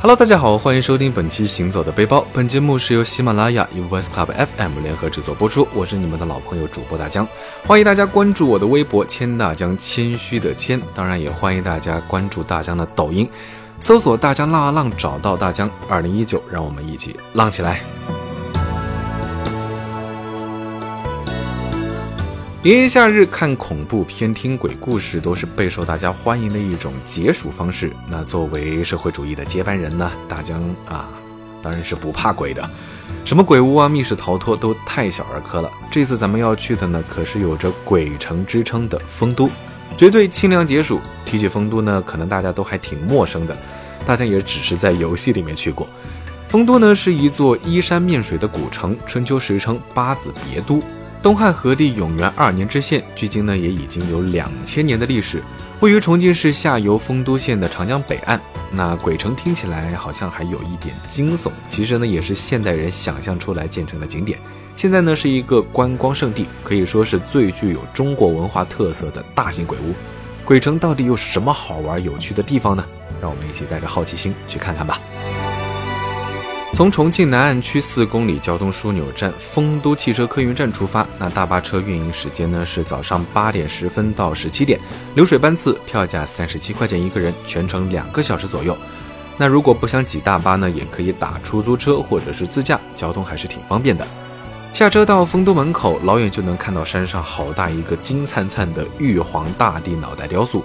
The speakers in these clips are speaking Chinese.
Hello，大家好，欢迎收听本期《行走的背包》。本节目是由喜马拉雅与 Voice Club FM 联合制作播出。我是你们的老朋友主播大江，欢迎大家关注我的微博“谦大江”，谦虚的谦。当然，也欢迎大家关注大江的抖音，搜索“大江浪啊浪”，找到大江。二零一九，让我们一起浪起来！炎炎夏日看恐怖片、听鬼故事都是备受大家欢迎的一种解暑方式。那作为社会主义的接班人呢，大江啊，当然是不怕鬼的。什么鬼屋啊、密室逃脱都太小儿科了。这次咱们要去的呢，可是有着鬼城之称的丰都，绝对清凉解暑。提起丰都呢，可能大家都还挺陌生的，大家也只是在游戏里面去过。丰都呢，是一座依山面水的古城，春秋时称八子别都。东汉和帝永元二年之县，距今呢也已经有两千年的历史，位于重庆市下游丰都县的长江北岸。那鬼城听起来好像还有一点惊悚，其实呢也是现代人想象出来建成的景点。现在呢是一个观光胜地，可以说是最具有中国文化特色的大型鬼屋。鬼城到底有什么好玩有趣的地方呢？让我们一起带着好奇心去看看吧。从重庆南岸区四公里交通枢纽站丰都汽车客运站出发，那大巴车运营时间呢是早上八点十分到十七点，流水班次，票价三十七块钱一个人，全程两个小时左右。那如果不想挤大巴呢，也可以打出租车或者是自驾，交通还是挺方便的。下车到丰都门口，老远就能看到山上好大一个金灿灿的玉皇大帝脑袋雕塑。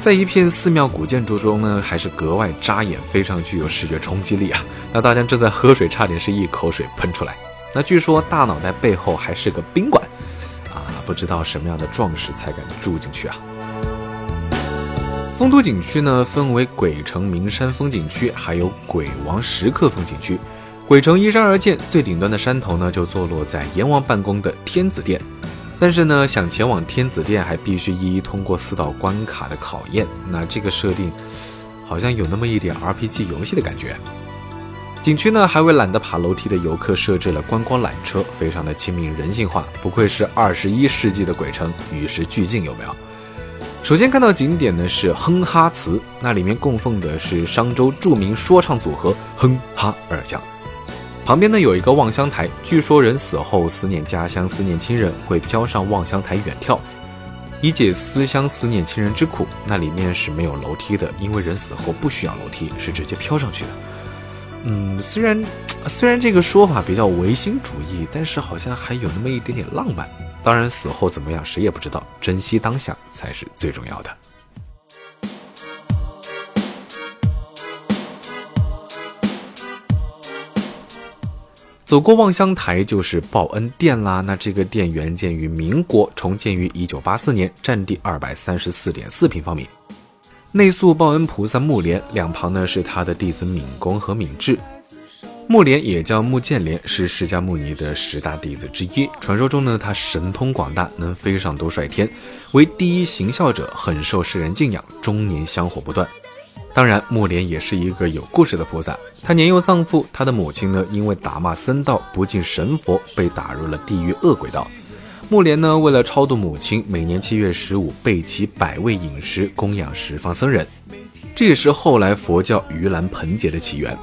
在一片寺庙古建筑中呢，还是格外扎眼，非常具有视觉冲击力啊！那大家正在喝水，差点是一口水喷出来。那据说大脑袋背后还是个宾馆，啊，不知道什么样的壮士才敢住进去啊！丰都景区呢，分为鬼城名山风景区，还有鬼王石刻风景区。鬼城依山而建，最顶端的山头呢，就坐落在阎王办公的天子殿。但是呢，想前往天子殿还必须一一通过四道关卡的考验。那这个设定好像有那么一点 RPG 游戏的感觉。景区呢还为懒得爬楼梯的游客设置了观光缆车，非常的亲民人性化，不愧是二十一世纪的鬼城，与时俱进，有没有？首先看到景点呢是哼哈祠，那里面供奉的是商周著名说唱组合哼哈二将。旁边呢有一个望乡台，据说人死后思念家乡、思念亲人，会飘上望乡台远眺，以解思乡、思念亲人之苦。那里面是没有楼梯的，因为人死后不需要楼梯，是直接飘上去的。嗯，虽然虽然这个说法比较唯心主义，但是好像还有那么一点点浪漫。当然，死后怎么样谁也不知道，珍惜当下才是最重要的。走过望乡台就是报恩殿啦。那这个殿原建于民国，重建于一九八四年，占地二百三十四点四平方米。内塑报恩菩萨木莲，两旁呢是他的弟子敏公和敏智。木莲也叫木建莲，是释迦牟尼的十大弟子之一。传说中呢，他神通广大，能飞上多帅天，为第一行孝者，很受世人敬仰，终年香火不断。当然，木莲也是一个有故事的菩萨。他年幼丧父，他的母亲呢，因为打骂僧道不敬神佛，被打入了地狱恶鬼道。木莲呢，为了超度母亲，每年七月十五备齐百味饮食，供养十方僧人。这也是后来佛教盂兰盆节的起源。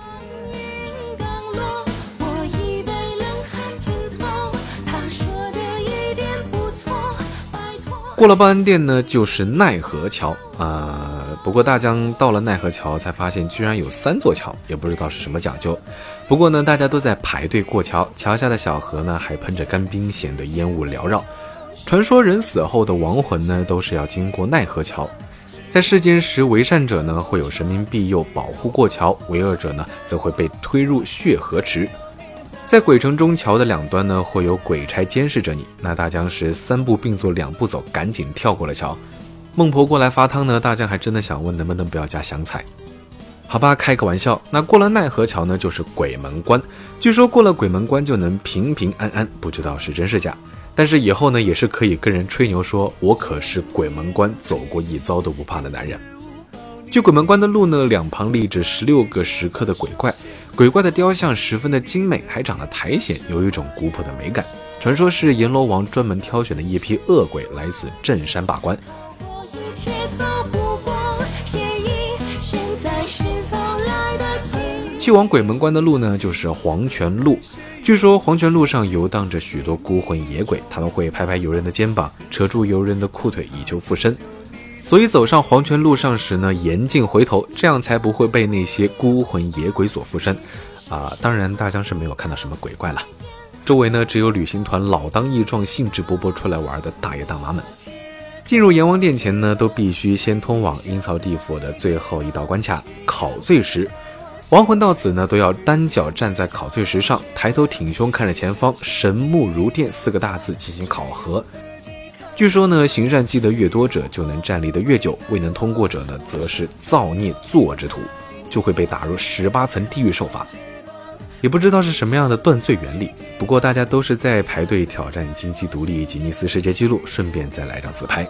过了报恩殿呢，就是奈何桥啊。不过大江到了奈何桥，才发现居然有三座桥，也不知道是什么讲究。不过呢，大家都在排队过桥，桥下的小河呢还喷着干冰，显得烟雾缭绕。传说人死后的亡魂呢，都是要经过奈何桥。在世间时，为善者呢会有神明庇佑，保护过桥；为恶者呢，则会被推入血河池。在鬼城中，桥的两端呢会有鬼差监视着你。那大江是三步并作两步走，赶紧跳过了桥。孟婆过来发汤呢，大江还真的想问能不能不要加香菜？好吧，开个玩笑。那过了奈何桥呢，就是鬼门关。据说过了鬼门关就能平平安安，不知道是真是假。但是以后呢，也是可以跟人吹牛说，我可是鬼门关走过一遭都不怕的男人。去鬼门关的路呢，两旁立着十六个石刻的鬼怪。鬼怪的雕像十分的精美，还长得苔藓，有一种古朴的美感。传说是阎罗王专门挑选的一批恶鬼来此镇山把关。去往鬼门关的路呢，就是黄泉路。据说黄泉路上游荡着许多孤魂野鬼，他们会拍拍游人的肩膀，扯住游人的裤腿以求附身。所以走上黄泉路上时呢，严禁回头，这样才不会被那些孤魂野鬼所附身。啊，当然大江是没有看到什么鬼怪了，周围呢只有旅行团老当益壮、兴致勃勃出来玩的大爷大妈们。进入阎王殿前呢，都必须先通往阴曹地府的最后一道关卡——考罪石。亡魂到此呢，都要单脚站在考罪石上，抬头挺胸看着前方“神木如电”四个大字进行考核。据说呢，行善积德越多者，就能站立得越久；未能通过者呢，则是造孽作之徒，就会被打入十八层地狱受罚。也不知道是什么样的断罪原理，不过大家都是在排队挑战金鸡独立吉尼斯世界纪录，顺便再来张自拍。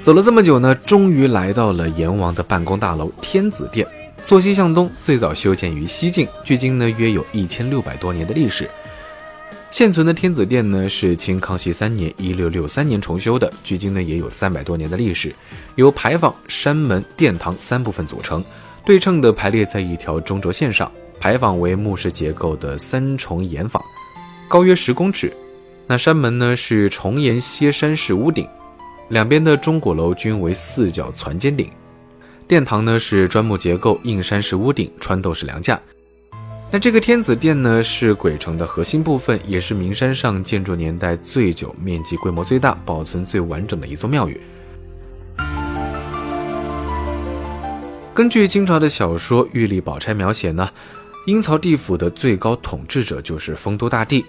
走了这么久呢，终于来到了阎王的办公大楼天子殿。坐西向东，最早修建于西晋，距今呢约有一千六百多年的历史。现存的天子殿呢是清康熙三年（一六六三年）重修的，距今呢也有三百多年的历史，由牌坊、山门、殿堂三部分组成。对称的排列在一条中轴线上，牌坊为木式结构的三重檐坊，高约十公尺。那山门呢是重檐歇山式屋顶，两边的钟鼓楼均为四角攒尖顶。殿堂呢是砖木结构硬山式屋顶，穿斗式梁架。那这个天子殿呢是鬼城的核心部分，也是名山上建筑年代最久、面积规模最大、保存最完整的一座庙宇。根据清朝的小说《玉历宝钗》描写呢，阴曹地府的最高统治者就是丰都大帝，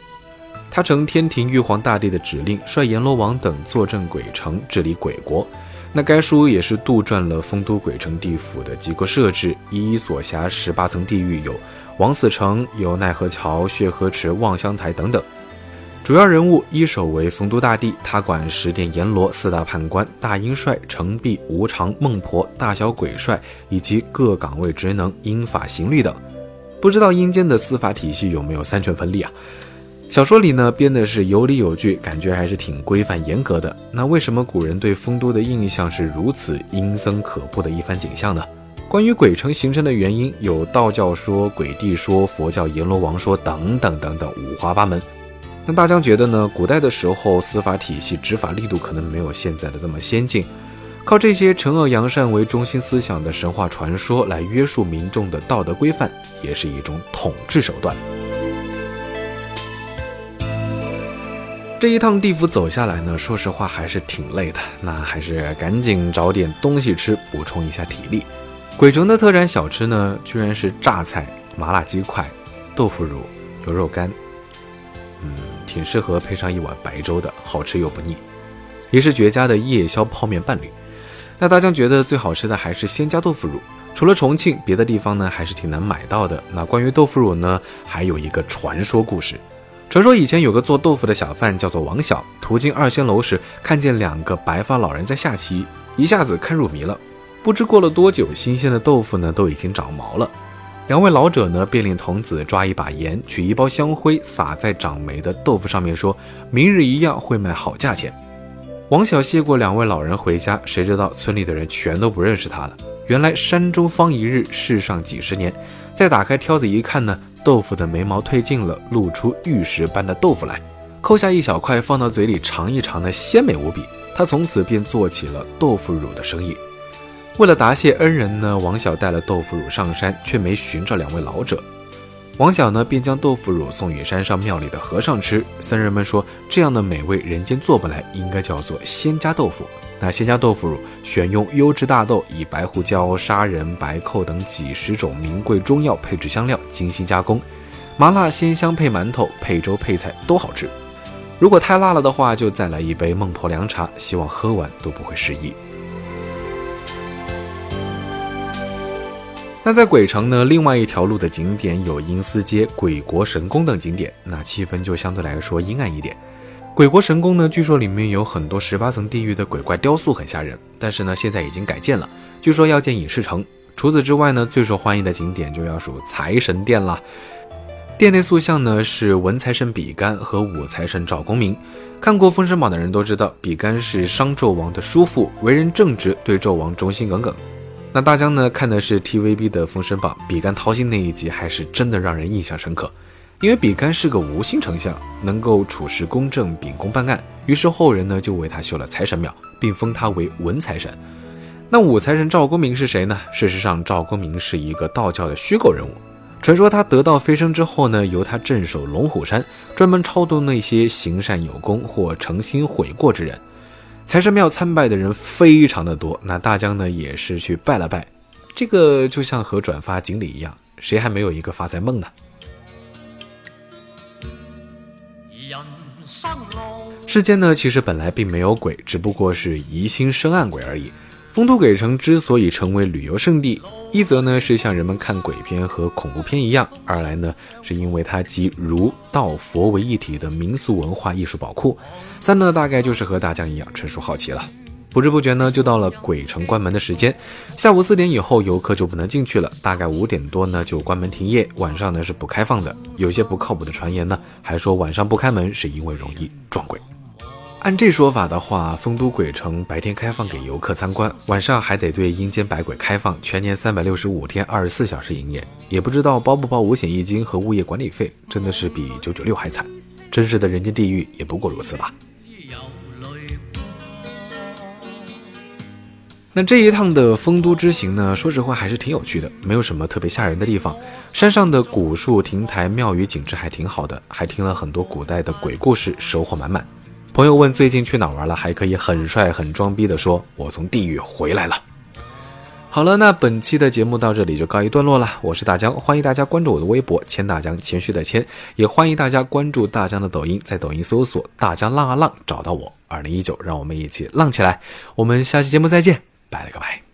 他承天庭玉皇大帝的指令，率阎罗王等坐镇鬼城，治理鬼国。那该书也是杜撰了丰都鬼城地府的机构设置，一一所辖十八层地狱，有王死城、有奈何桥、血河池、望乡台等等。主要人物一手为丰都大帝，他管十殿阎罗、四大判官、大阴帅、程璧、无常、孟婆、大小鬼帅以及各岗位职能、阴法刑律等。不知道阴间的司法体系有没有三权分立啊？小说里呢编的是有理有据，感觉还是挺规范严格的。那为什么古人对丰都的印象是如此阴森可怖的一番景象呢？关于鬼城形成的原因，有道教说、鬼帝说、佛教阎罗王说等等等等，五花八门。那大江觉得呢？古代的时候，司法体系执法力度可能没有现在的这么先进，靠这些惩恶扬善为中心思想的神话传说来约束民众的道德规范，也是一种统治手段。这一趟地府走下来呢，说实话还是挺累的，那还是赶紧找点东西吃，补充一下体力。鬼城的特产小吃呢，居然是榨菜、麻辣鸡块、豆腐乳、牛肉干。嗯，挺适合配上一碗白粥的，好吃又不腻，也是绝佳的夜宵泡面伴侣。那大江觉得最好吃的还是鲜家豆腐乳，除了重庆，别的地方呢还是挺难买到的。那关于豆腐乳呢，还有一个传说故事。传说以前有个做豆腐的小贩叫做王小，途经二仙楼时，看见两个白发老人在下棋，一下子看入迷了。不知过了多久，新鲜的豆腐呢都已经长毛了。两位老者呢，便令童子抓一把盐，取一包香灰，撒在长霉的豆腐上面，说明日一样会卖好价钱。王小谢过两位老人回家，谁知道村里的人全都不认识他了。原来山中方一日，世上几十年。再打开挑子一看呢，豆腐的眉毛褪尽了，露出玉石般的豆腐来。抠下一小块，放到嘴里尝一尝呢，鲜美无比。他从此便做起了豆腐乳的生意。为了答谢恩人呢，王小带了豆腐乳上山，却没寻着两位老者。王小呢，便将豆腐乳送与山上庙里的和尚吃。僧人们说，这样的美味人间做不来，应该叫做仙家豆腐。那仙家豆腐乳选用优质大豆，以白胡椒、砂仁、白蔻等几十种名贵中药配制香料，精心加工。麻辣鲜香配馒头、配粥、配菜都好吃。如果太辣了的话，就再来一杯孟婆凉茶，希望喝完都不会失忆。那在鬼城呢，另外一条路的景点有阴司街、鬼国神宫等景点，那气氛就相对来说阴暗一点。鬼国神宫呢，据说里面有很多十八层地狱的鬼怪雕塑，很吓人。但是呢，现在已经改建了，据说要建影视城。除此之外呢，最受欢迎的景点就要数财神殿了。殿内塑像呢是文财神比干和武财神赵公明。看过《封神榜》的人都知道，比干是商纣王的叔父，为人正直，对纣王忠心耿耿。那大江呢看的是 TVB 的《封神榜》，比干掏心那一集还是真的让人印象深刻。因为比干是个无心丞相，能够处事公正、秉公办案，于是后人呢就为他修了财神庙，并封他为文财神。那武财神赵公明是谁呢？事实上，赵公明是一个道教的虚构人物。传说他得道飞升之后呢，由他镇守龙虎山，专门超度那些行善有功或诚心悔过之人。财神庙参拜的人非常的多，那大江呢也是去拜了拜。这个就像和转发锦鲤一样，谁还没有一个发财梦呢？世间呢，其实本来并没有鬼，只不过是疑心生暗鬼而已。丰都鬼城之所以成为旅游胜地，一则呢是像人们看鬼片和恐怖片一样；二来呢是因为它集儒道佛为一体的民俗文化艺术宝库；三呢大概就是和大江一样纯属好奇了。不知不觉呢就到了鬼城关门的时间，下午四点以后游客就不能进去了，大概五点多呢就关门停业，晚上呢是不开放的。有些不靠谱的传言呢还说晚上不开门是因为容易撞鬼。按这说法的话，丰都鬼城白天开放给游客参观，晚上还得对阴间百鬼开放，全年三百六十五天，二十四小时营业。也不知道包不包五险一金和物业管理费，真的是比九九六还惨。真实的人间地狱也不过如此吧。那这一趟的丰都之行呢，说实话还是挺有趣的，没有什么特别吓人的地方。山上的古树、亭台、庙宇景致还挺好的，还听了很多古代的鬼故事，收获满满。朋友问最近去哪玩了，还可以很帅很装逼的说：“我从地狱回来了。”好了，那本期的节目到这里就告一段落了。我是大江，欢迎大家关注我的微博“谦大江”，谦虚的谦，也欢迎大家关注大江的抖音，在抖音搜索“大江浪啊浪”找到我。二零一九，让我们一起浪起来！我们下期节目再见，拜了个拜。